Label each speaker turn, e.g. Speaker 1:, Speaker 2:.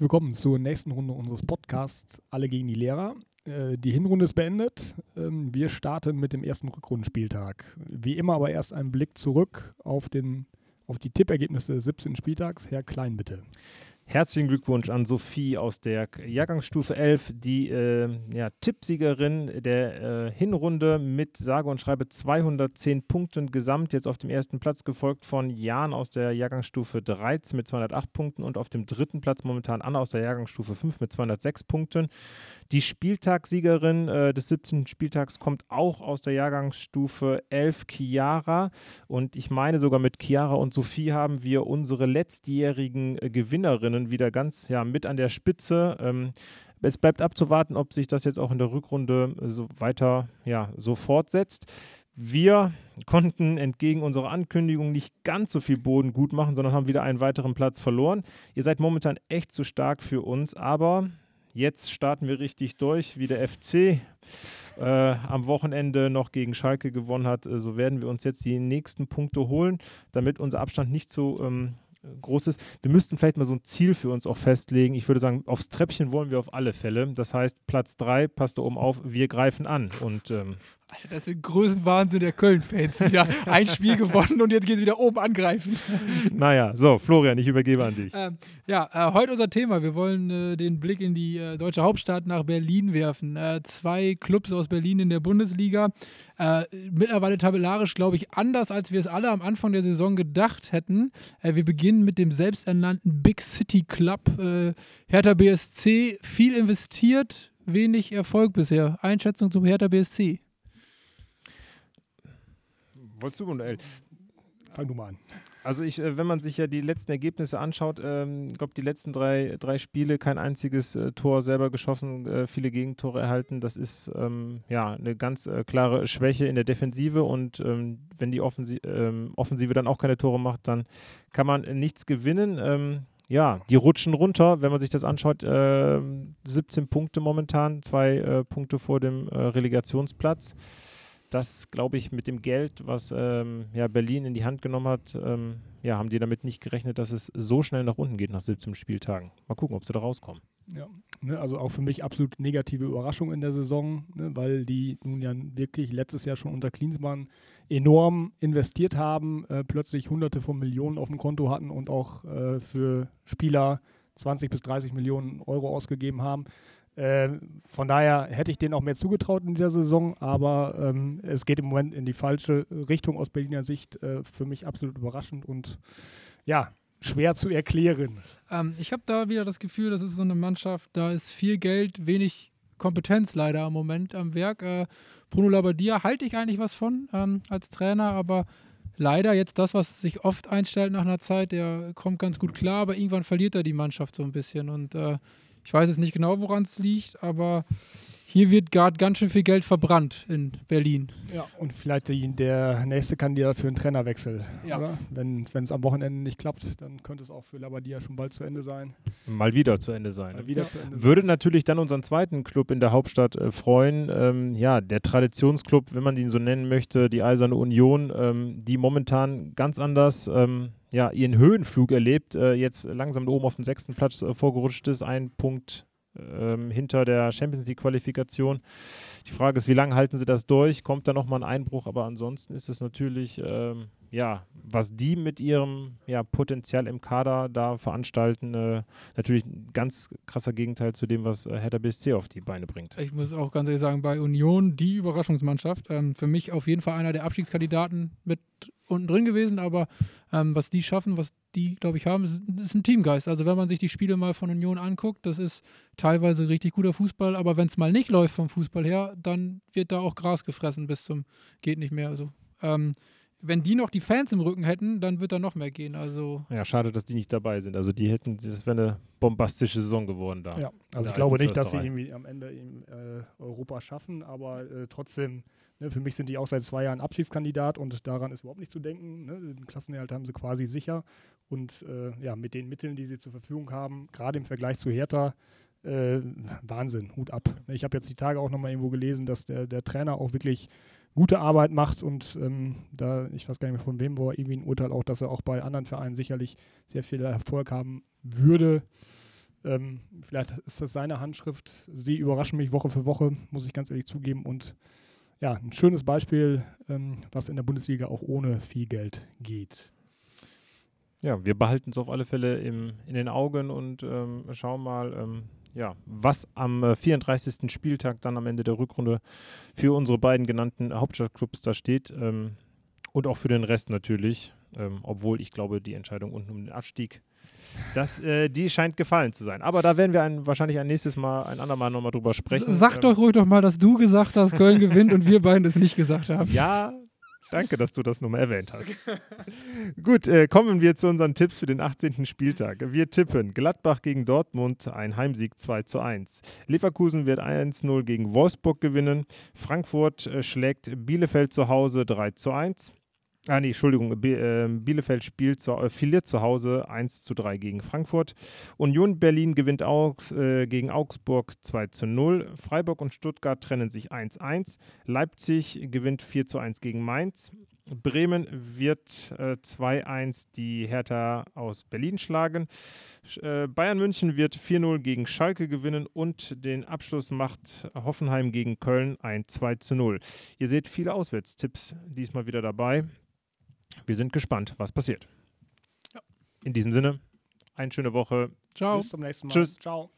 Speaker 1: Willkommen zur nächsten Runde unseres Podcasts Alle gegen die Lehrer. Äh, die Hinrunde ist beendet. Ähm, wir starten mit dem ersten Rückrundenspieltag. Wie immer aber erst ein Blick zurück auf, den, auf die Tippergebnisse des 17. Spieltags. Herr Klein, bitte.
Speaker 2: Herzlichen Glückwunsch an Sophie aus der Jahrgangsstufe 11, die äh, ja, Tippsiegerin der äh, Hinrunde mit sage und schreibe 210 Punkten gesamt, jetzt auf dem ersten Platz, gefolgt von Jan aus der Jahrgangsstufe 13 mit 208 Punkten und auf dem dritten Platz momentan Anna aus der Jahrgangsstufe 5 mit 206 Punkten. Die Spieltagssiegerin äh, des 17. Spieltags kommt auch aus der Jahrgangsstufe 11, Chiara. Und ich meine sogar mit Chiara und Sophie haben wir unsere letztjährigen äh, Gewinnerinnen wieder ganz ja, mit an der Spitze. Ähm, es bleibt abzuwarten, ob sich das jetzt auch in der Rückrunde so weiter ja, so fortsetzt. Wir konnten entgegen unserer Ankündigung nicht ganz so viel Boden gut machen, sondern haben wieder einen weiteren Platz verloren. Ihr seid momentan echt zu stark für uns, aber Jetzt starten wir richtig durch, wie der FC äh, am Wochenende noch gegen Schalke gewonnen hat. Äh, so werden wir uns jetzt die nächsten Punkte holen, damit unser Abstand nicht so ähm, groß ist. Wir müssten vielleicht mal so ein Ziel für uns auch festlegen. Ich würde sagen, aufs Treppchen wollen wir auf alle Fälle. Das heißt, Platz 3, passt da oben auf, wir greifen an. Und ähm,
Speaker 3: Alter, das ist Größenwahnsinn der Köln-Fans. Wieder ein Spiel gewonnen und jetzt geht es wieder oben angreifen.
Speaker 2: Naja, so, Florian, ich übergebe an dich.
Speaker 3: Ähm, ja, äh, heute unser Thema. Wir wollen äh, den Blick in die äh, deutsche Hauptstadt nach Berlin werfen. Äh, zwei Clubs aus Berlin in der Bundesliga. Äh, mittlerweile tabellarisch, glaube ich, anders, als wir es alle am Anfang der Saison gedacht hätten. Äh, wir beginnen mit dem selbsternannten Big City Club. Hertha BSC, viel investiert, wenig Erfolg bisher. Einschätzung zum Hertha BSC.
Speaker 2: Wolltest du, Manuel?
Speaker 1: Fang du mal an.
Speaker 2: Also ich, äh, wenn man sich ja die letzten Ergebnisse anschaut, ähm, ich glaube, die letzten drei, drei Spiele kein einziges äh, Tor selber geschossen, äh, viele Gegentore erhalten. Das ist ähm, ja eine ganz äh, klare Schwäche in der Defensive und ähm, wenn die Offensi ähm, Offensive dann auch keine Tore macht, dann kann man nichts gewinnen. Ähm, ja, die rutschen runter, wenn man sich das anschaut. 17 ähm, Punkte momentan, zwei äh, Punkte vor dem äh, Relegationsplatz das, glaube ich, mit dem Geld, was ähm, ja, Berlin in die Hand genommen hat, ähm, ja, haben die damit nicht gerechnet, dass es so schnell nach unten geht nach 17 Spieltagen. Mal gucken, ob sie da rauskommen.
Speaker 1: Ja, ne, also auch für mich absolut negative Überraschung in der Saison, ne, weil die nun ja wirklich letztes Jahr schon unter Klinsmann enorm investiert haben, äh, plötzlich hunderte von Millionen auf dem Konto hatten und auch äh, für Spieler 20 bis 30 Millionen Euro ausgegeben haben. Äh, von daher hätte ich denen auch mehr zugetraut in dieser Saison, aber ähm, es geht im Moment in die falsche Richtung aus Berliner Sicht. Äh, für mich absolut überraschend und ja, schwer zu erklären.
Speaker 3: Ähm, ich habe da wieder das Gefühl, das ist so eine Mannschaft, da ist viel Geld, wenig Kompetenz leider im Moment am Werk. Äh, Bruno Labbadia halte ich eigentlich was von ähm, als Trainer, aber leider jetzt das, was sich oft einstellt nach einer Zeit, der kommt ganz gut klar, aber irgendwann verliert er die Mannschaft so ein bisschen und äh, ich weiß jetzt nicht genau, woran es liegt, aber hier wird gerade ganz schön viel Geld verbrannt in Berlin.
Speaker 1: Ja, und vielleicht die, der nächste Kandidat für einen Trainerwechsel. Ja. Wenn es am Wochenende nicht klappt, dann könnte es auch für Labadia schon bald zu Ende sein.
Speaker 2: Mal wieder zu Ende sein.
Speaker 1: Mal wieder ja. zu Ende
Speaker 2: Würde natürlich dann unseren zweiten Club in der Hauptstadt äh, freuen. Ähm, ja, der Traditionsclub, wenn man ihn so nennen möchte, die Eiserne Union, ähm, die momentan ganz anders ähm, ja, ihren Höhenflug erlebt, äh, jetzt langsam oben auf den sechsten Platz äh, vorgerutscht ist, ein Punkt ähm, hinter der Champions League-Qualifikation. Die Frage ist, wie lange halten sie das durch? Kommt da nochmal ein Einbruch? Aber ansonsten ist es natürlich, ähm, ja, was die mit ihrem ja, Potenzial im Kader da veranstalten, äh, natürlich ein ganz krasser Gegenteil zu dem, was äh, Hertha BSC auf die Beine bringt.
Speaker 3: Ich muss auch ganz ehrlich sagen, bei Union die Überraschungsmannschaft. Ähm, für mich auf jeden Fall einer der Abstiegskandidaten mit unten drin gewesen, aber ähm, was die schaffen, was die, glaube ich, haben, ist, ist, ein Teamgeist. Also wenn man sich die Spiele mal von Union anguckt, das ist teilweise richtig guter Fußball, aber wenn es mal nicht läuft vom Fußball her, dann wird da auch Gras gefressen bis zum geht nicht mehr. Also ähm, wenn die noch die Fans im Rücken hätten, dann wird da noch mehr gehen. Also
Speaker 2: ja, schade, dass die nicht dabei sind. Also die hätten, das wäre eine bombastische Saison geworden da.
Speaker 1: Ja, also ich glaube nicht, dass sie irgendwie am Ende in, äh, Europa schaffen, aber äh, trotzdem Ne, für mich sind die auch seit zwei Jahren Abschiedskandidat und daran ist überhaupt nicht zu denken. Ne? Den Klassenerhalt haben sie quasi sicher. Und äh, ja, mit den Mitteln, die sie zur Verfügung haben, gerade im Vergleich zu Hertha, äh, Wahnsinn, Hut ab. Ich habe jetzt die Tage auch nochmal irgendwo gelesen, dass der, der Trainer auch wirklich gute Arbeit macht und ähm, da, ich weiß gar nicht mehr von wem, wo irgendwie ein Urteil auch, dass er auch bei anderen Vereinen sicherlich sehr viel Erfolg haben würde. Ähm, vielleicht ist das seine Handschrift. Sie überraschen mich Woche für Woche, muss ich ganz ehrlich zugeben. Und ja, ein schönes Beispiel, ähm, was in der Bundesliga auch ohne viel Geld geht.
Speaker 2: Ja, wir behalten es auf alle Fälle im, in den Augen und ähm, schauen mal, ähm, ja, was am äh, 34. Spieltag dann am Ende der Rückrunde für unsere beiden genannten Hauptstadtclubs da steht. Ähm, und auch für den Rest natürlich, ähm, obwohl ich glaube, die Entscheidung unten um den Abstieg, das, äh, die scheint gefallen zu sein. Aber da werden wir ein, wahrscheinlich ein nächstes Mal, ein andermal nochmal drüber sprechen.
Speaker 3: Sagt ähm, euch ruhig doch mal, dass du gesagt hast, Köln gewinnt und wir beiden es nicht gesagt haben.
Speaker 2: Ja, Danke, dass du das nochmal erwähnt hast. Gut, äh, kommen wir zu unseren Tipps für den 18. Spieltag. Wir tippen Gladbach gegen Dortmund, ein Heimsieg 2 zu 1. Leverkusen wird 1-0 gegen Wolfsburg gewinnen. Frankfurt äh, schlägt Bielefeld zu Hause 3 zu 1. Ah, nee, Entschuldigung, äh, Bielefeld spielt zu, äh, verliert zu Hause 1 zu 3 gegen Frankfurt. Union Berlin gewinnt Augs, äh, gegen Augsburg 2 zu 0. Freiburg und Stuttgart trennen sich 1-1. Leipzig gewinnt 4 zu 1 gegen Mainz. Bremen wird äh, 2-1 die Hertha aus Berlin schlagen. Äh, Bayern München wird 4-0 gegen Schalke gewinnen und den Abschluss macht Hoffenheim gegen Köln ein 2 zu 0. Ihr seht viele Auswärtstipps diesmal wieder dabei. Wir sind gespannt, was passiert. Ja. In diesem Sinne, eine schöne Woche.
Speaker 1: Ciao. Bis zum nächsten Mal.
Speaker 2: Tschüss.
Speaker 1: Ciao.